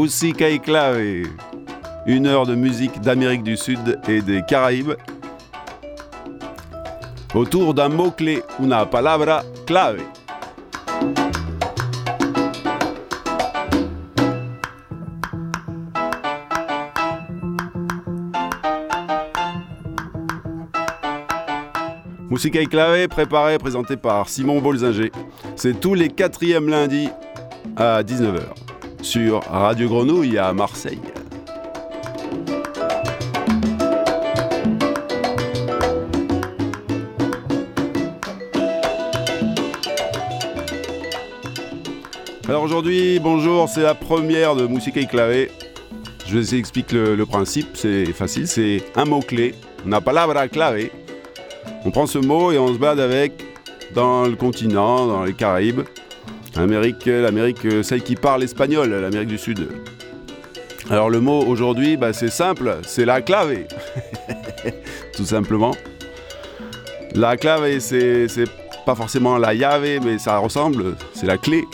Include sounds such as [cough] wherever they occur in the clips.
Musica y clave. Une heure de musique d'Amérique du Sud et des Caraïbes. Autour d'un mot-clé, una palabra clave. Musica y clave, préparé, présenté par Simon Bolzinger. C'est tous les quatrièmes lundis à 19h sur Radio Grenouille à Marseille. Alors aujourd'hui, bonjour, c'est la première de Musica y clave. Je essayer d'expliquer le, le principe, c'est facile, c'est un mot-clé, una palabra clave. On prend ce mot et on se balade avec dans le continent, dans les Caraïbes, l'Amérique, l'Amérique, celle qui parle espagnol, l'Amérique du Sud. Alors le mot aujourd'hui, bah, c'est simple, c'est la clave, [laughs] tout simplement. La clave, c'est, c'est pas forcément la llave, mais ça ressemble, c'est la clé.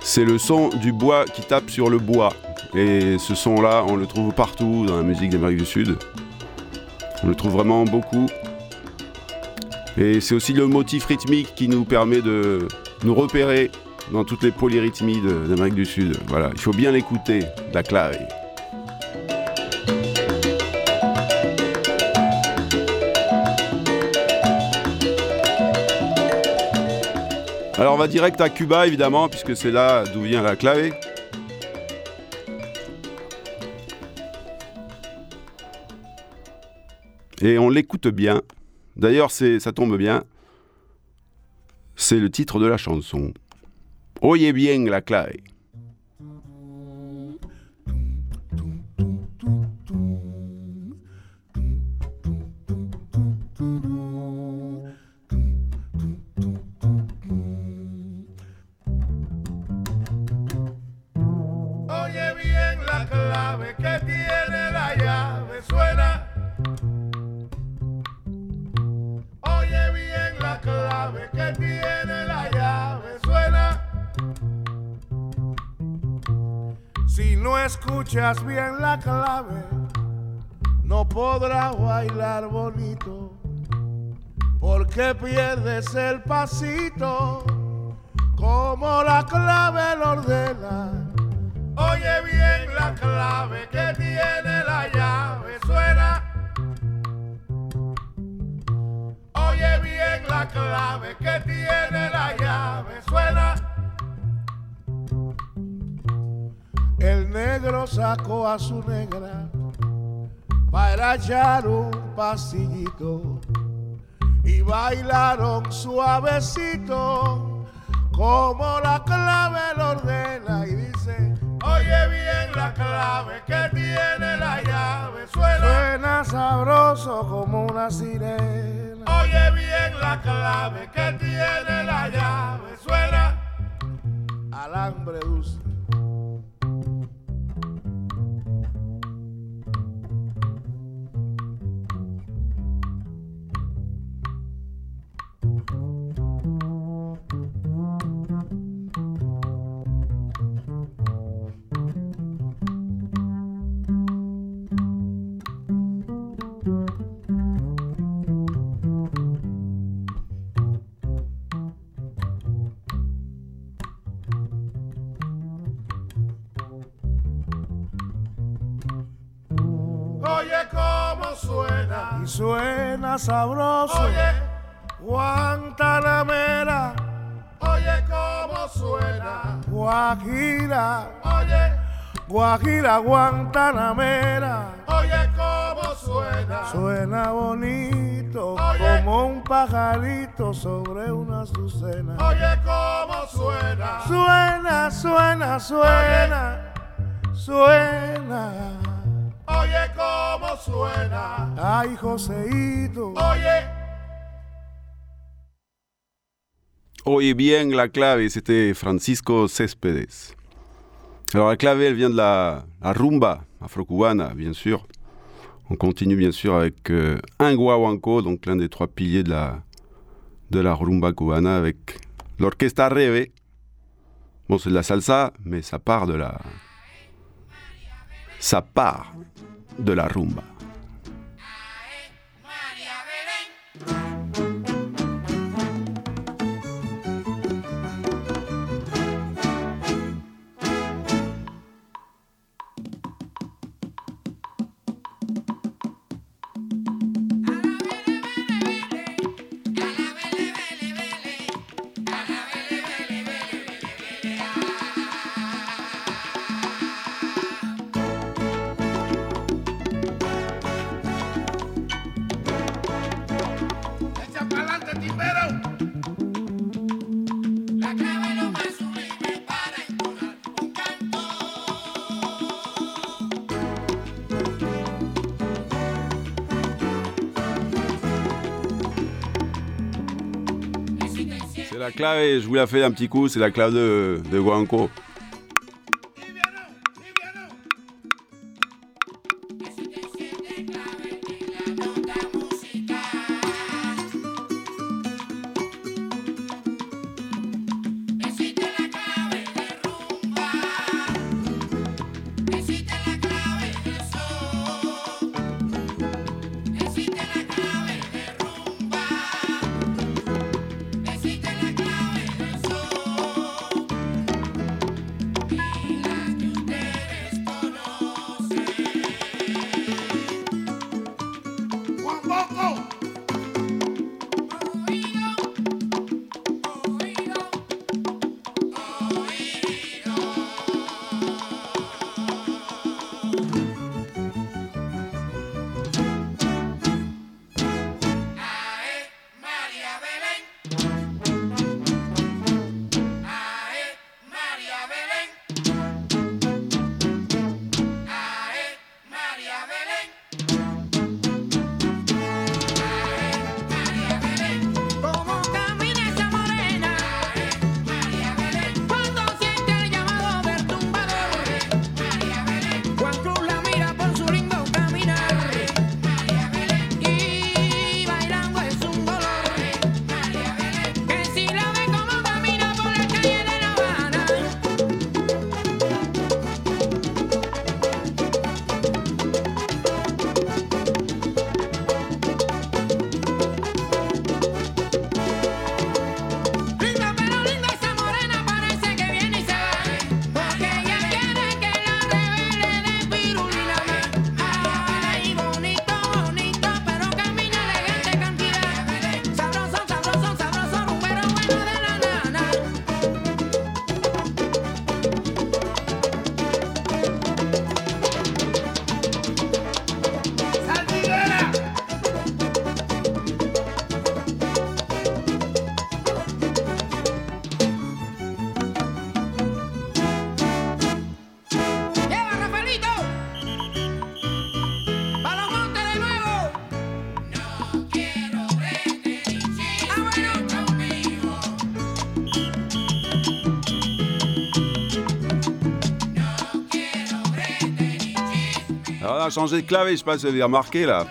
C'est le son du bois qui tape sur le bois. Et ce son-là, on le trouve partout dans la musique d'Amérique du Sud. On le trouve vraiment beaucoup. Et c'est aussi le motif rythmique qui nous permet de nous repérer dans toutes les polyrythmies d'Amérique du Sud. Voilà, il faut bien l'écouter, la clave. Alors on va direct à Cuba évidemment, puisque c'est là d'où vient la clave. Et on l'écoute bien. D'ailleurs, ça tombe bien. C'est le titre de la chanson. Oye bien la clave. Oye bien la clave escuchas bien la clave, no podrás bailar bonito, porque pierdes el pasito, como la clave lo ordena. Oye bien la clave que tiene la llave, suena. Oye bien la clave que tiene la llave, suena. El negro sacó a su negra para echar un pasillito y bailaron suavecito como la clave lo ordena y dice, oye bien la clave que tiene la llave, suena, suena sabroso como una sirena. Oye bien la clave que tiene la llave, suena alambre dulce. Sabroso. Oye, Guantanamera. Oye cómo suena. Guajira. Oye, Guajira, Guantanamera. Oye cómo suena. Suena bonito. Oye. Como un pajarito sobre una azucena. Oye, cómo suena. Suena, suena, suena. Suena. Oye cómo suena. Ay, Joseito. Oye. Oye bien la clave, c'était Francisco Céspedes. Alors la clave, elle vient de la, rumba afro-cubana, bien sûr. On continue bien sûr avec euh, un guaguanco, donc l'un des trois piliers de la, de la rumba cubana, avec l'orchestra Reve. Bon, c'est de la salsa, mais ça part de la... Ça part de la rumba. clave, je vous la fais un petit coup, c'est la clave de, de Guanco. a changé de clavier, je sais pas si vous avez remarqué là.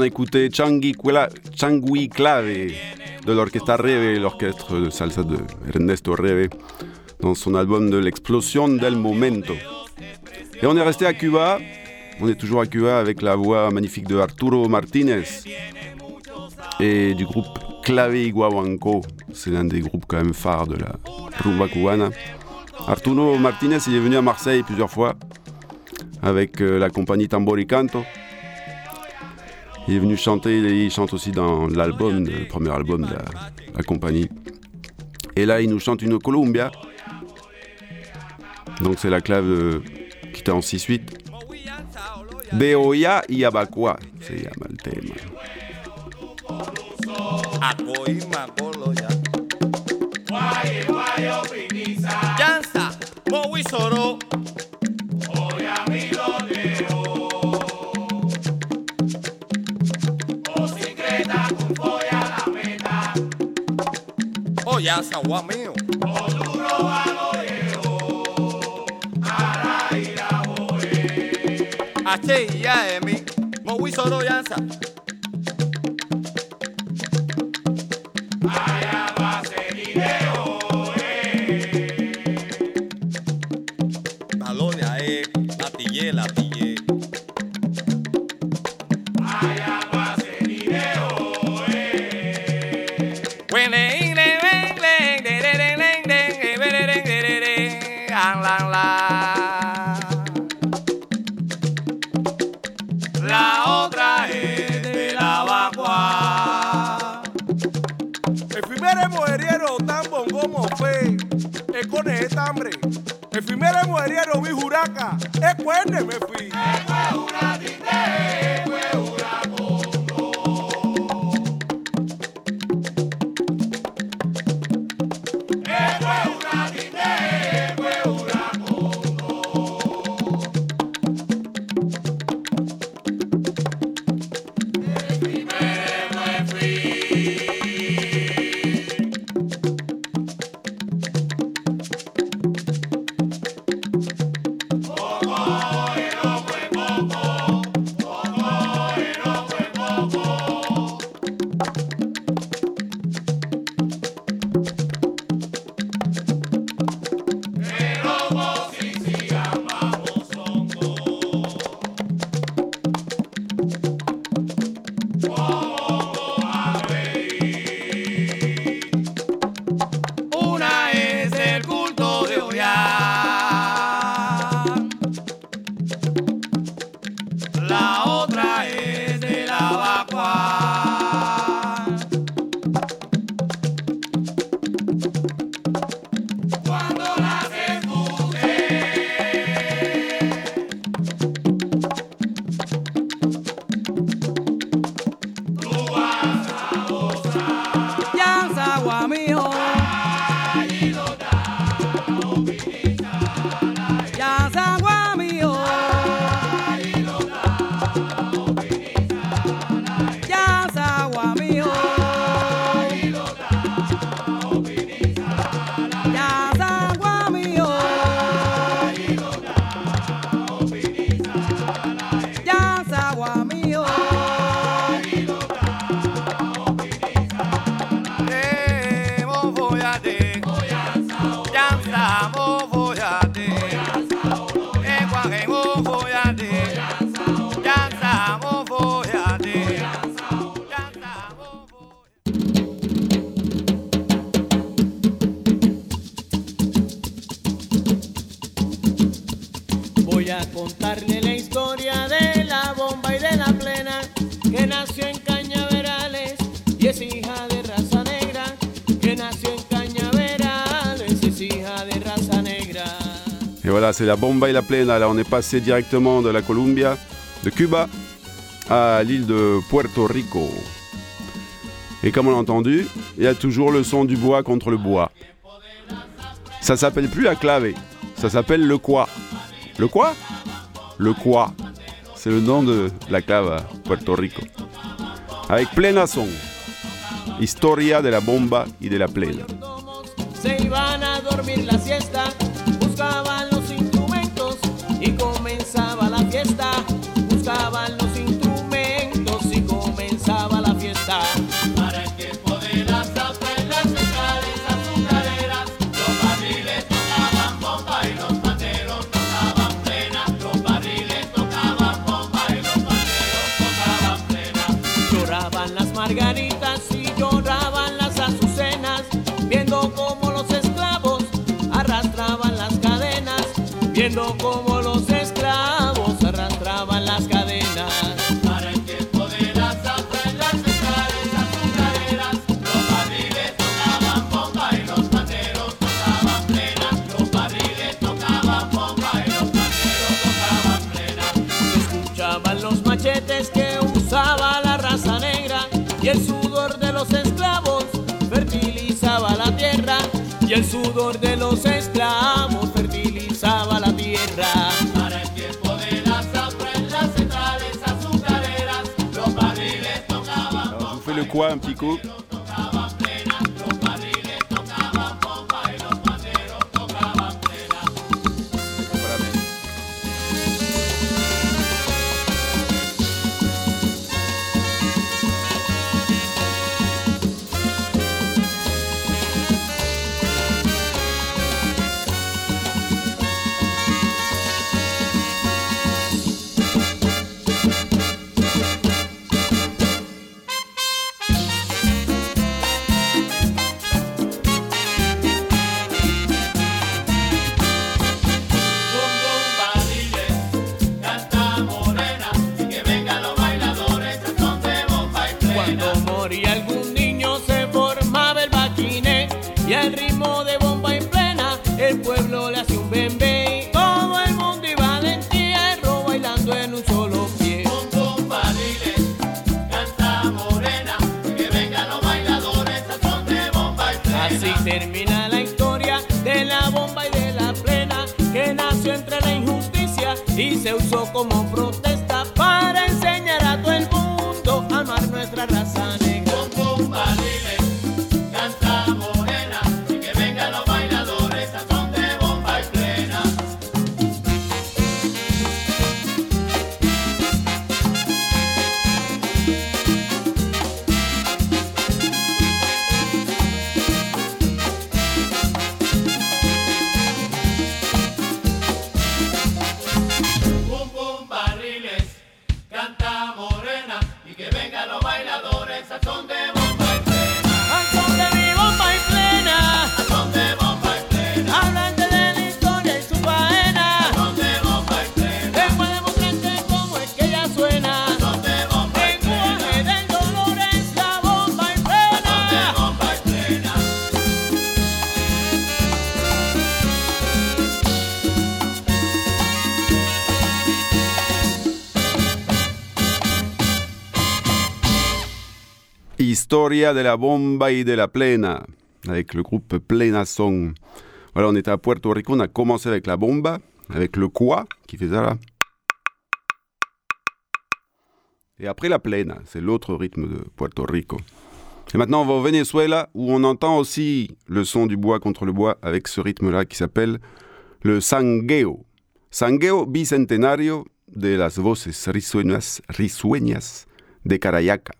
On a écouté Changui, Clave de l'Orchestra Reve, l'orchestre de salsa de Ernesto Reve, dans son album de l'explosion del momento. Et on est resté à Cuba, on est toujours à Cuba avec la voix magnifique de Arturo Martinez et du groupe Clave y Guaguancó. C'est l'un des groupes quand même phares de la rumba cubana. Arturo Martinez, est venu à Marseille plusieurs fois avec euh, la compagnie Tambor y Canto. Il est venu chanter, il, chante aussi dans l'album, le premier album de la, la compagnie. Et là, il nous chante une Columbia. Donc c'est la clave euh, qui était en 6-8. De Oya y Abacua, se llama el tema. ìyá sanwó amíhùn. olùrọ̀ wa lóye o ara ìyàwó rẹ̀. àti ìyá ẹ̀mí mo wí sọ́dọ̀ yánsà. Et voilà, c'est la bomba et la plena. Là, on est passé directement de la Columbia, de Cuba, à l'île de Puerto Rico. Et comme on l'a entendu, il y a toujours le son du bois contre le bois. Ça s'appelle plus la clave, ça s'appelle le quoi. Le quoi? Le quoi. C'est le nom de la clave à Puerto Rico. Avec plena son. Historia de la bomba y de la plena. y comenzaba la fiesta. Buscaban los instrumentos y comenzaba la fiesta. Para que poderas hacer las escales azucareras, los barriles tocaban bomba y los pateros tocaban plena. Los barriles tocaban bomba y los pateros tocaban plena. Lloraban las margaritas y lloraban las azucenas, viendo cómo los esclavos arrastraban las cadenas, viendo cómo quoi un petit coup Historia de la bomba y de la plena, avec le groupe Plena Song. Voilà, on était à Puerto Rico, on a commencé avec la bomba, avec le quoi, qui fait ça là. Et après la plena, c'est l'autre rythme de Puerto Rico. Et maintenant, on va au Venezuela, où on entend aussi le son du bois contre le bois, avec ce rythme-là qui s'appelle le sangueo. Sangueo bicentenario de las voces risueñas, risueñas de Carayaca.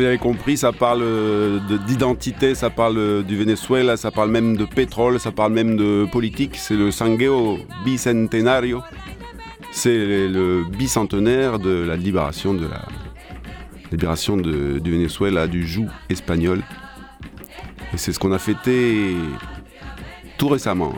vous avez compris, ça parle euh, d'identité, ça parle euh, du Venezuela, ça parle même de pétrole, ça parle même de politique. C'est le Sangueo Bicentenario. C'est le bicentenaire de la libération de la libération du Venezuela du joug espagnol. Et c'est ce qu'on a fêté tout récemment.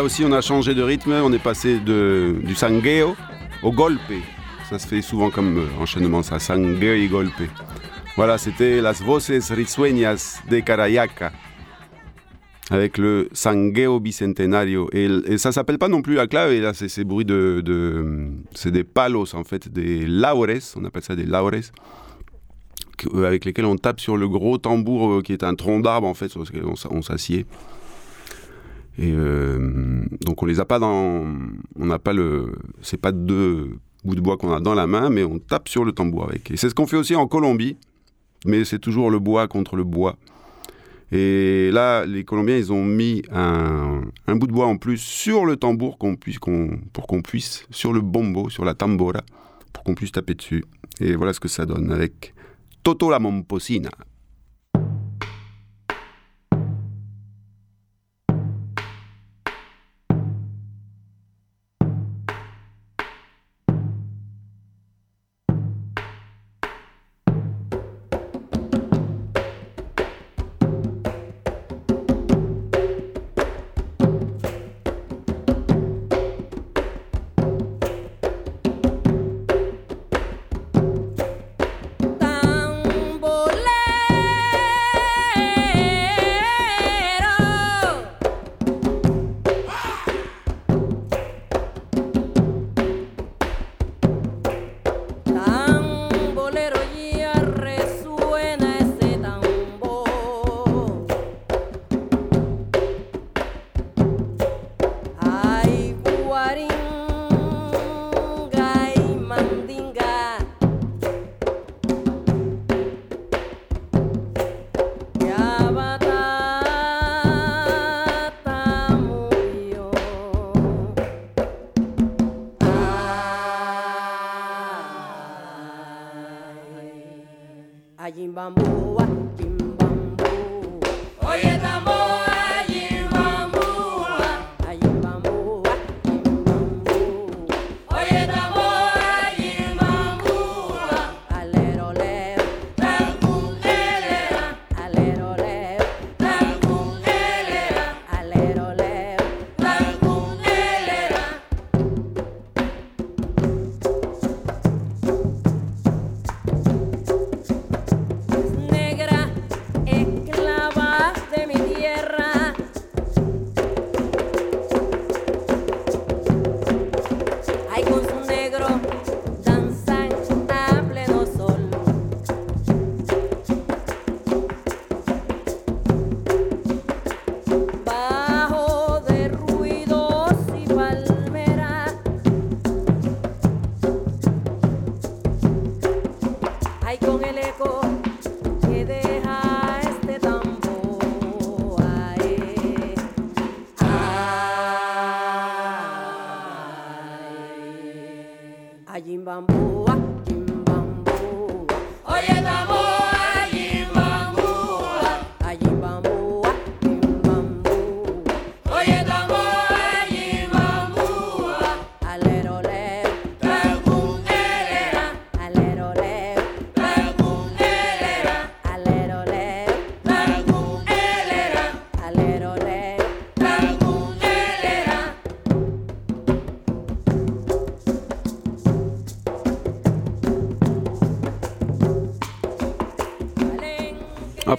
Là aussi, on a changé de rythme. On est passé de, du sangueo au golpe. Ça se fait souvent comme euh, enchaînement, ça. Sangueo y golpe. Voilà, c'était Las Voces Risueñas de Carayaca. Avec le Sangueo Bicentenario. Et, et ça s'appelle pas non plus à clave. Et là, c'est ces bruits de. c'est des palos, en fait, des laures. On appelle ça des laures. euh, avec lesquels on tape sur le gros tambour euh, qui est un tronc d'arbre, en fait, sur lequel on s'assied. Et euh, donc on les a pas dans, on n'a pas le, c'est pas deux bouts de bois qu'on a dans la main, mais on tape sur le tambour avec. Et c'est ce qu'on fait aussi en Colombie, mais c'est toujours le bois contre le bois. Et là, les Colombiens, ils ont mis un, bout de bois en plus sur le tambour pour qu'on puisse, sur le bombo, sur la tambora, pour qu'on puisse taper dessus. Et voilà ce que ça donne avec Toto la Momposina.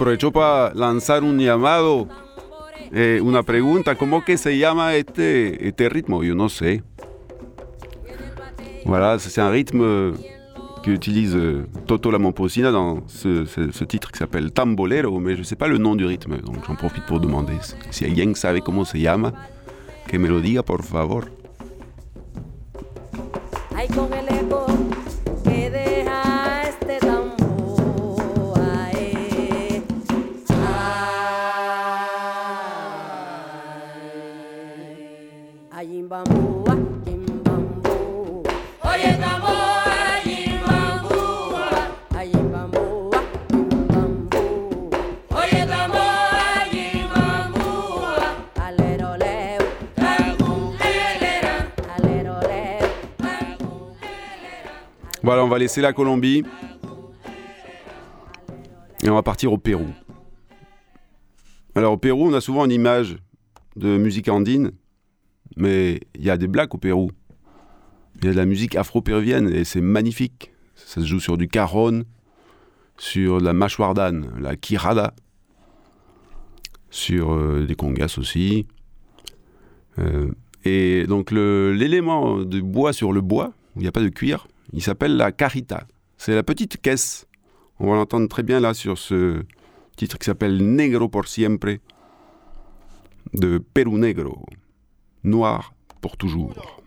Aprovecho para lanzar un llamado, eh, una pregunta, ¿cómo que se llama este, este ritmo? Yo no sé. Voilà, c'est un rythme qu'utilise euh, Toto la Momposina dans ce, ce- ce titre qui s'appelle Tambolero, mais je ne sais pas le nom du rythme, donc j'en profite pour demander si alguien sabe cómo se llama, que me lo diga por favor. Va laisser la Colombie et on va partir au Pérou. Alors au Pérou, on a souvent une image de musique andine, mais il y a des blagues au Pérou. Il y a de la musique afro-péruvienne et c'est magnifique. Ça se joue sur du cajon, sur la mâchoire d'âne, la quirada, sur euh, des congas aussi. Euh, et donc l'élément de bois sur le bois, il n'y a pas de cuir, il s'appelle la carita. C'est la petite caisse. On va l'entendre très bien là sur ce titre qui s'appelle Negro por siempre de Pérou Negro. Noir pour toujours.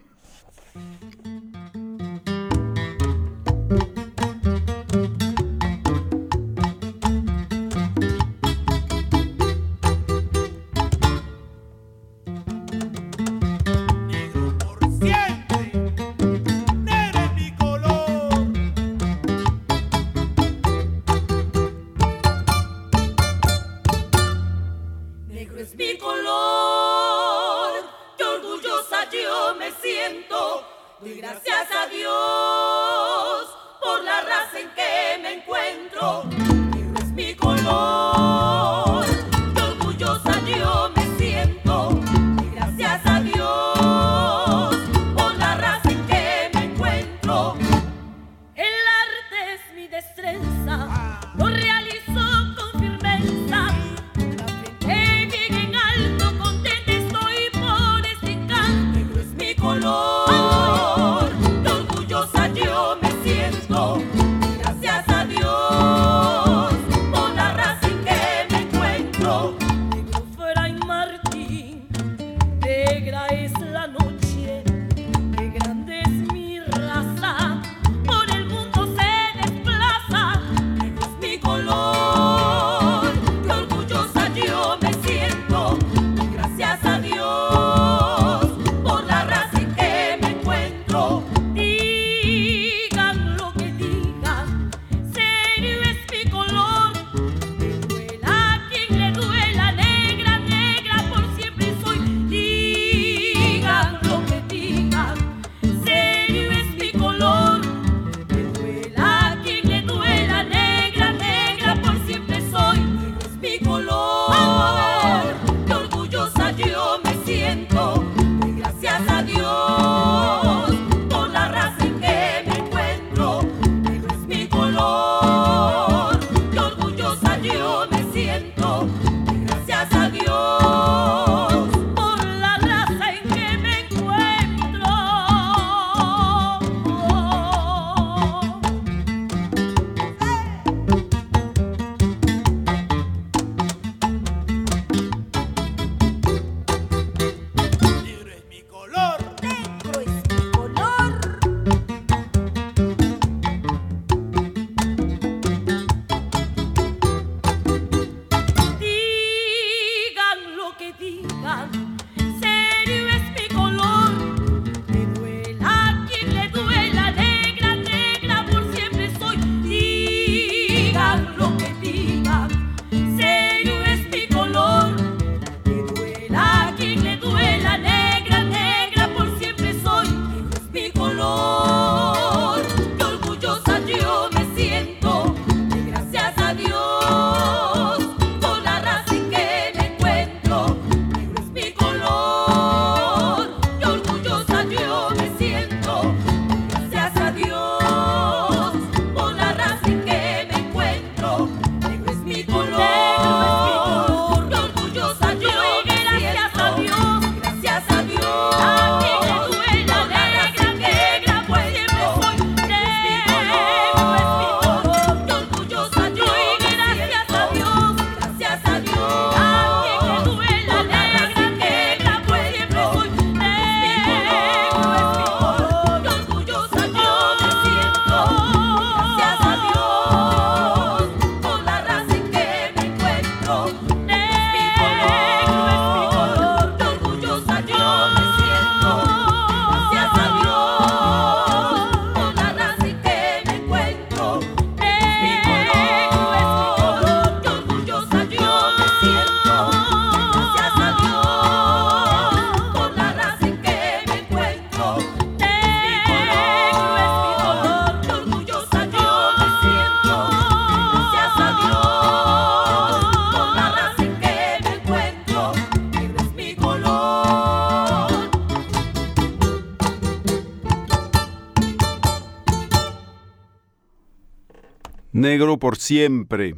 Negro por siempre,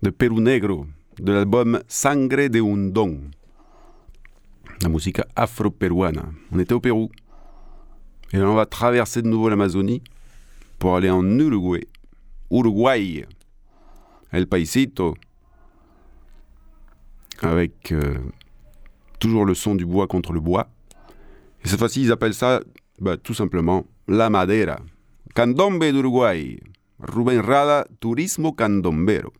de Perú Negro, de l'album Sangre de un Don, la musique afro-péruana. On était au Pérou, et là on va traverser de nouveau l'Amazonie pour aller en Uruguay. Uruguay, El Paisito, avec euh, toujours le son du bois contre le bois. Et cette fois-ci, ils appellent ça bah, tout simplement la madera. Candombe d'Uruguay. Rubén Rada, Turismo Candombero.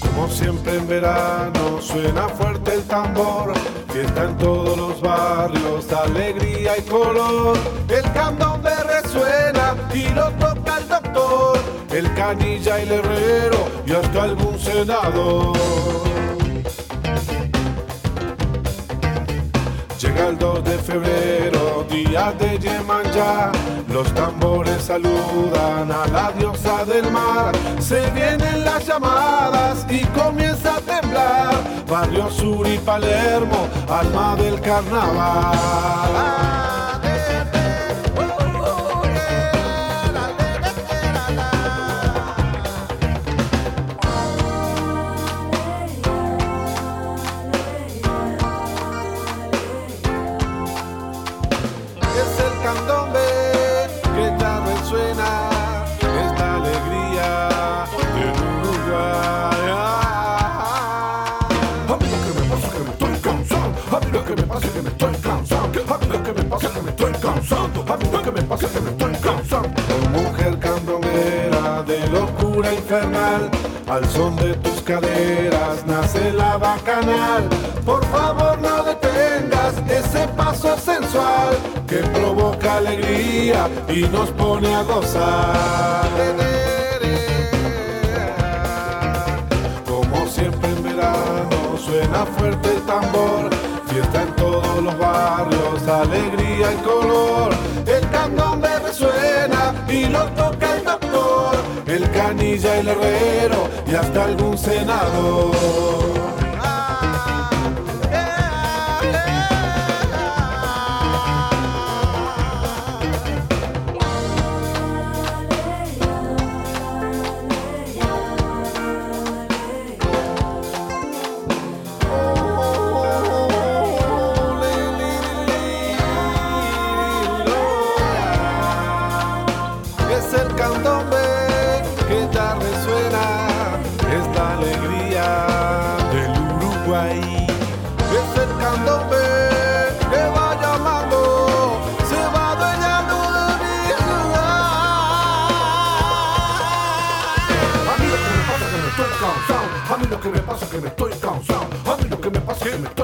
Como siempre en verano suena fuerte el tambor, fiesta en todos los barrios, alegría y color. El candombe resuena y lo toca el doctor, el canilla y el herrero y hasta algún senador. Llega el 2 de febrero, día de Yemanjá, los tambores saludan a la diosa del mar, se vienen las llamadas y comienza a temblar, Barrio Sur y Palermo, alma del carnaval. Lo que me que me estoy cansando. Mujer candombera de locura infernal, al son de tus caderas nace la bacanal. Por favor no detengas ese paso sensual que provoca alegría y nos pone a gozar. Como siempre en verano suena fuerte el tambor, fiesta en todos los barrios, alegría y color. El candombe resuena y lo toca el doctor, el canilla, el herrero y hasta algún senador. Me pasa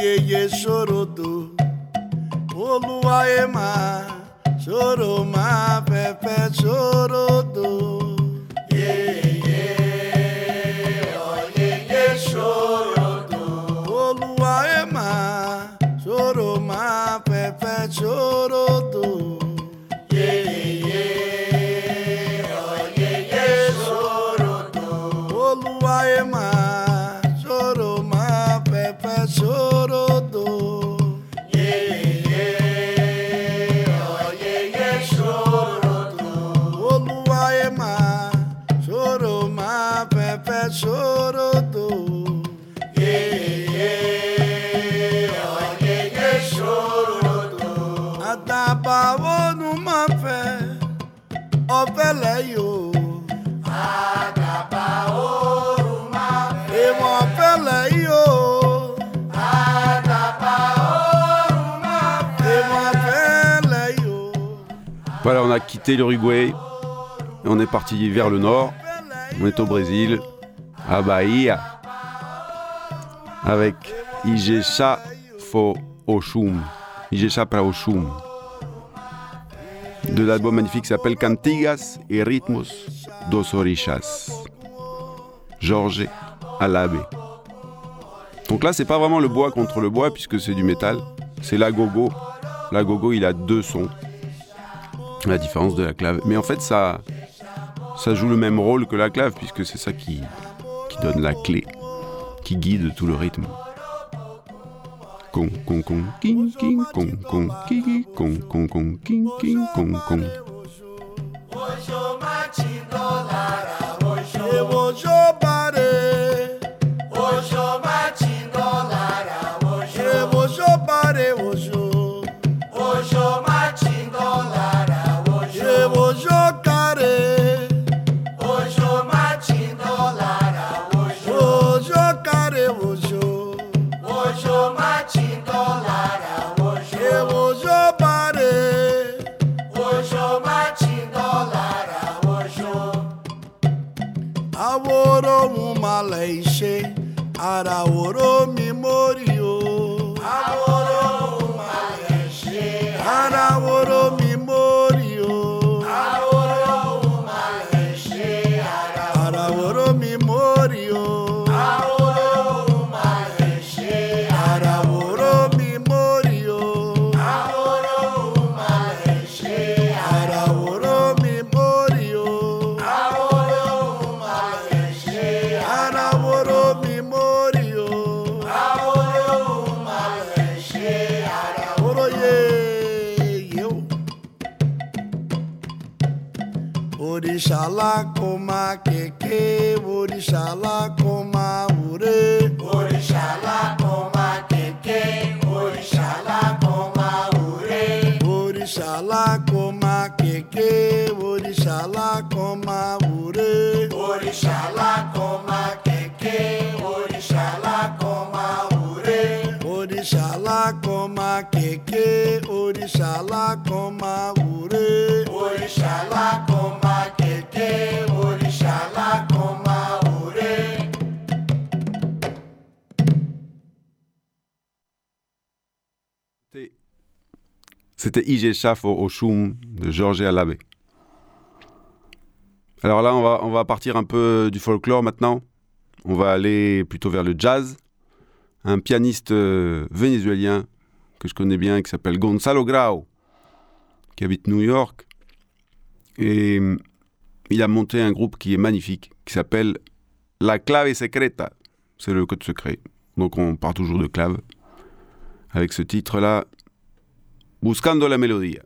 iê, chororô, Oluaema, Choromá, Pepe, Chororô. Voilà, on a quitté l'Uruguay et on est parti vers le nord. On est au Brésil, à Bahia, avec Igecha Fo Oshum. Igecha para Oshum. De l'album magnifique qui s'appelle Cantigas et Ritmos dos Orixas. Jorge Alabe. Donc là, c'est pas vraiment le bois contre le bois puisque c'est du métal. C'est la gogo. La gogo, il a deux sons. La différence de la clave. Mais en fait, ça, ça joue le même rôle que la clave, puisque c'est ça qui, donne la clé, qui guide tout le rythme. Orixalá coma queque, orixalá coma ure. Orixalá coma queque, orixalá coma ure. Orixalá coma queque, orixalá coma ure. Orixalá coma queque, orixalá coma ure. Orixalá coma queque, orixalá coma ure. C'était Igesha Fo Oshum de Jorge Alabe. Alors là, on va, on va partir un peu du folklore maintenant. On va aller plutôt vers le jazz. Un pianiste euh, vénézuélien que je connais bien qui s'appelle Gonzalo Grau, qui habite New York. Et hum, il a monté un groupe qui est magnifique, qui s'appelle La Clave Secreta. C'est le code secret. Donc on part toujours de clave. Avec ce titre-là, Buscando la Melodía.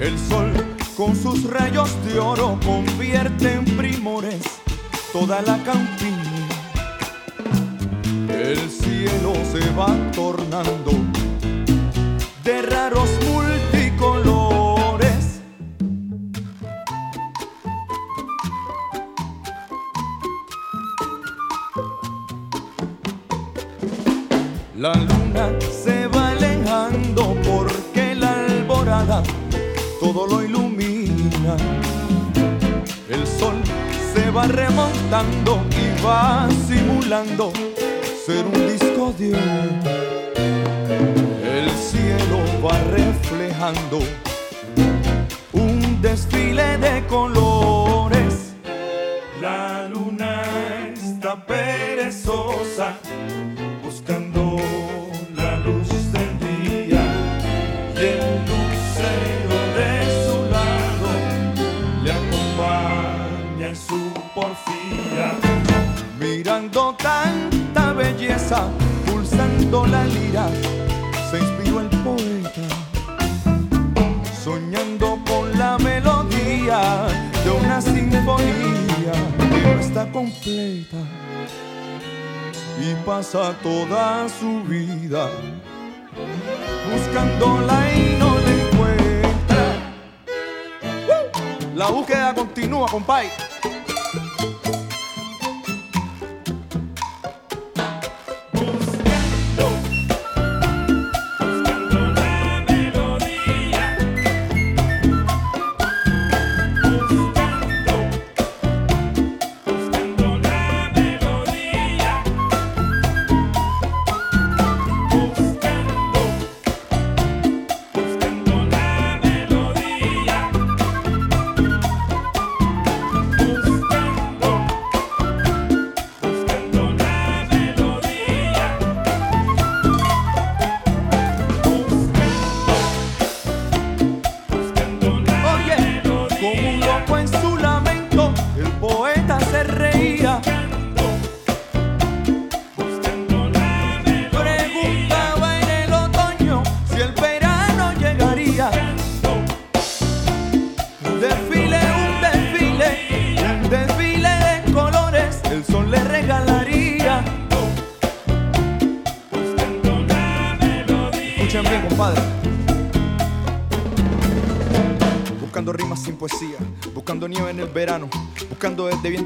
El sol con sus rayos de oro convierte en primores toda la campiña. El cielo se va tornando de raros multicolores. Va remontando y va simulando ser un disco de. El cielo va reflejando un desfile de colores. La lira, se inspiró el poeta, soñando con la melodía de una sinfonía que no está completa y pasa toda su vida buscándola y no la encuentra. La búsqueda continúa, compay.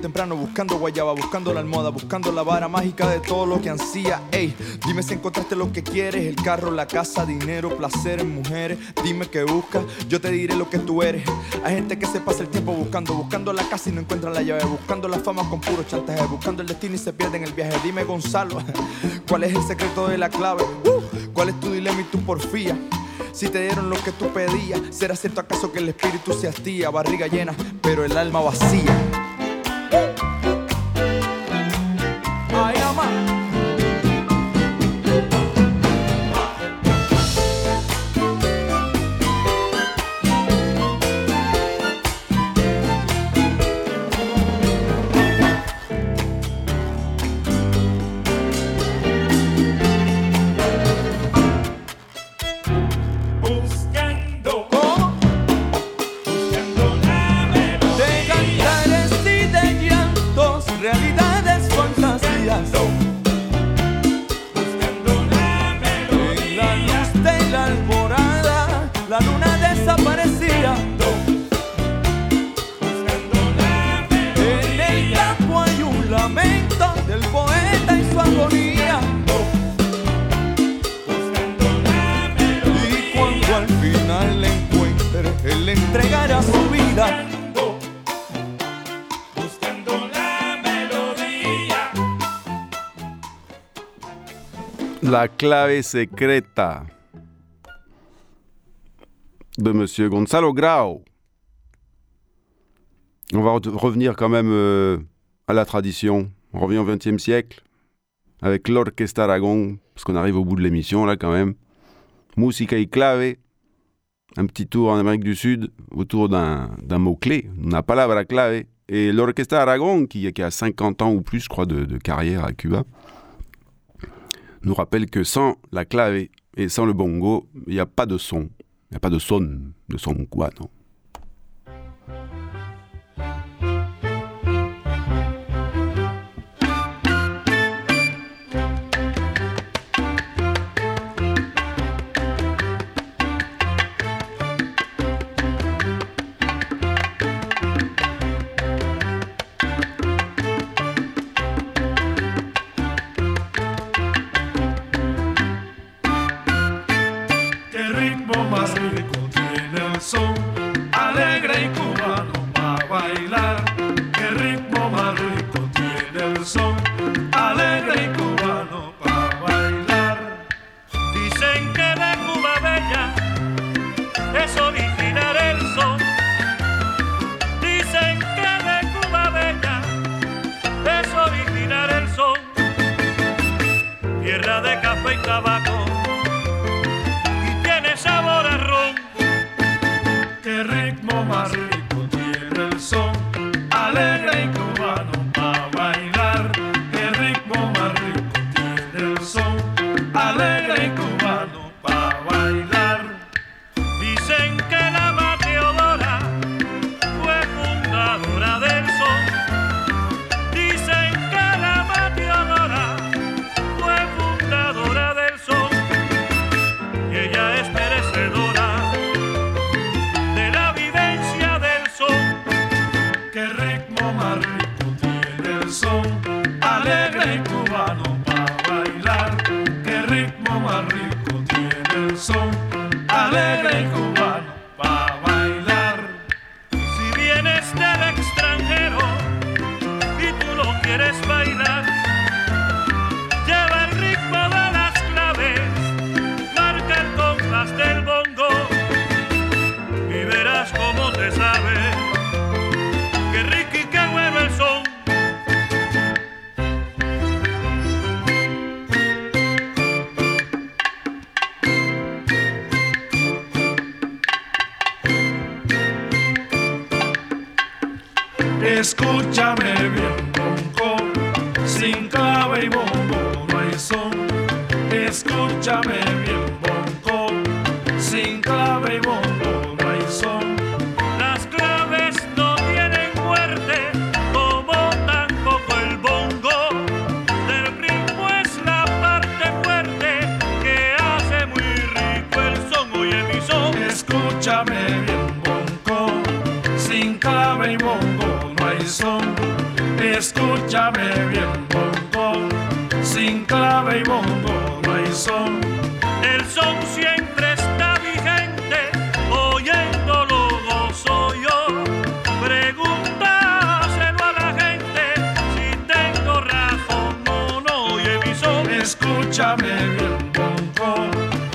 Temprano, buscando guayaba, buscando la almohada, buscando la vara mágica de todo lo que ansía. Ey, dime si encontraste lo que quieres: el carro, la casa, dinero, placeres, mujeres. Dime qué buscas, yo te diré lo que tú eres. Hay gente que se pasa el tiempo buscando, buscando la casa y no encuentra la llave, buscando la fama con puro chantaje, buscando el destino y se pierde en el viaje. Dime, Gonzalo, [laughs] ¿cuál es el secreto de la clave? Uh, ¿Cuál es tu dilema y tu porfía? Si te dieron lo que tú pedías, ¿será cierto acaso que el espíritu se hastía? Barriga llena, pero el alma vacía. Ay, La clave secreta de Monsieur Gonzalo Grau. On va re- revenir quand même euh, à la tradition. On revient au XXe siècle avec l'Orchestre Aragon, parce qu'on arrive au bout de l'émission là quand même. Musica y clave, un petit tour en Amérique du Sud autour d'un mot-clé, una palabra clave. Et l'Orchestre Aragon, qui, a 50 ans ou plus, je crois, de carrière à Cuba, nous rappelle que sans la clave et sans le bongo, il n'y a pas de son. Il n'y a pas de son, de son cubano. Qué Qué ritmo más rico tiene el son, Escúchame bien, bongo, sin clave y bongo no hay son. Escúchame Escúchame bien, bongo, sin clave y bongo no hay son. El son siempre está vigente, oyéndolo gozo yo. Pregúntaselo a la gente si tengo razón o no. Oye, mi son. Escúchame bien, bongo,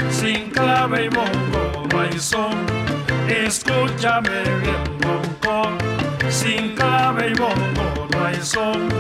sin clave y bongo no hay son. Escúchame bien, bongo, sin clave y bongo no hay son.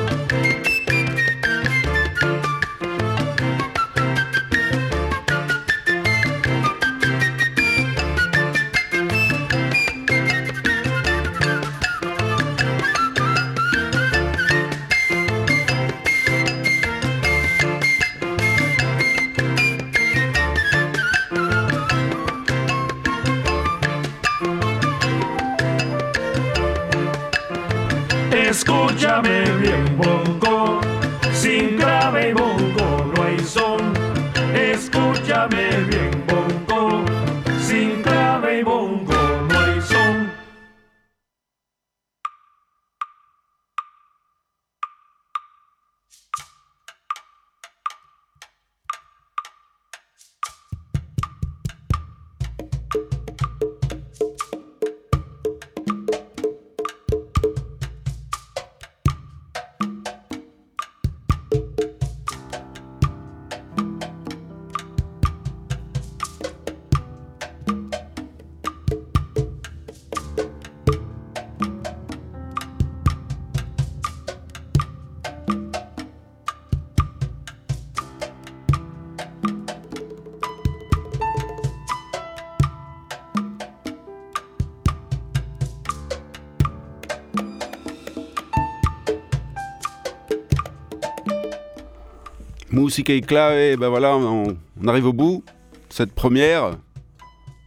Musique et clave, ben voilà, on, arrive au bout. Cette première.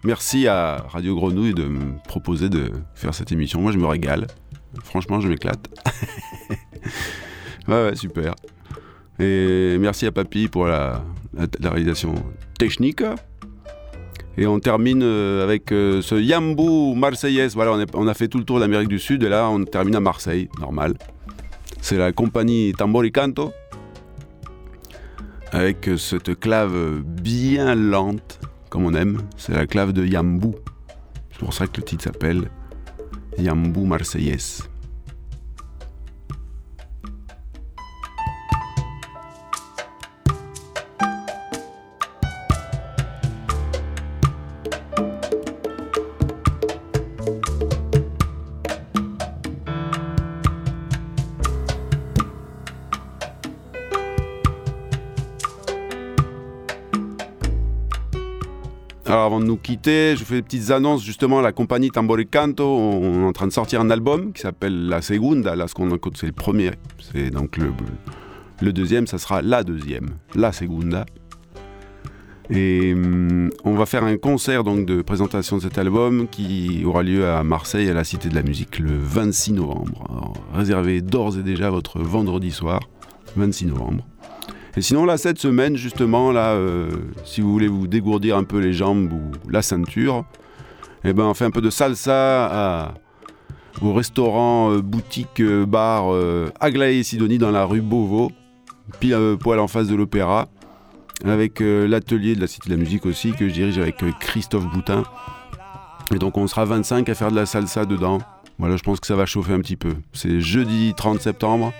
Merci à Radio Grenouille de me proposer de faire cette émission. Moi, je me régale. Franchement, je m'éclate. [laughs] ouais, ouais, super. Et merci à Papy pour la, réalisation technique. Et on termine euh, avec euh, ce Yambou Marseillaise. Voilà, on, a fait tout le tour de l'Amérique du Sud et là, on termine à Marseille, normal. C'est la compagnie Tamboricanto avec cette clave bien lente, comme on aime. C'est la clave de Yambou. C'est pour ça que le titre s'appelle Yambou Marseillaise. Alors avant de nous quitter, je fais des petites annonces justement la compagnie Tamboricanto. On est en train de sortir un album qui s'appelle La Segunda. Là, ce qu'on écoute, c'est le premier. C'est donc le, deuxième, ça sera la deuxième, La Segunda. Et hum, on va faire un concert donc de présentation de cet album qui aura lieu à Marseille à la Cité de la Musique le 26 novembre. Réservez d'ores et déjà votre vendredi soir, 26 novembre. Et sinon là cette semaine justement là, euh, si vous voulez vous dégourdir un peu les jambes ou la ceinture, eh ben on fait un peu de salsa au restaurant euh, boutique euh, bar Aglaé et Sidonie dans la rue Beauvau, pile poil en face de l'opéra, avec l'atelier de la Cité de la Musique aussi que je dirige avec Christophe Boutin. Et donc on sera 25 à faire de la salsa dedans. Voilà, je pense que ça va chauffer un petit peu. C'est jeudi 30 septembre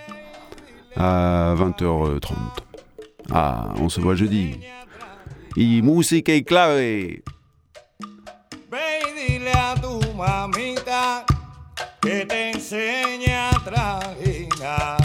à 20h30. Ah, on se voit jeudi. Y música y clave. Ve y dile a tu mamita que te enseñe a trajinar.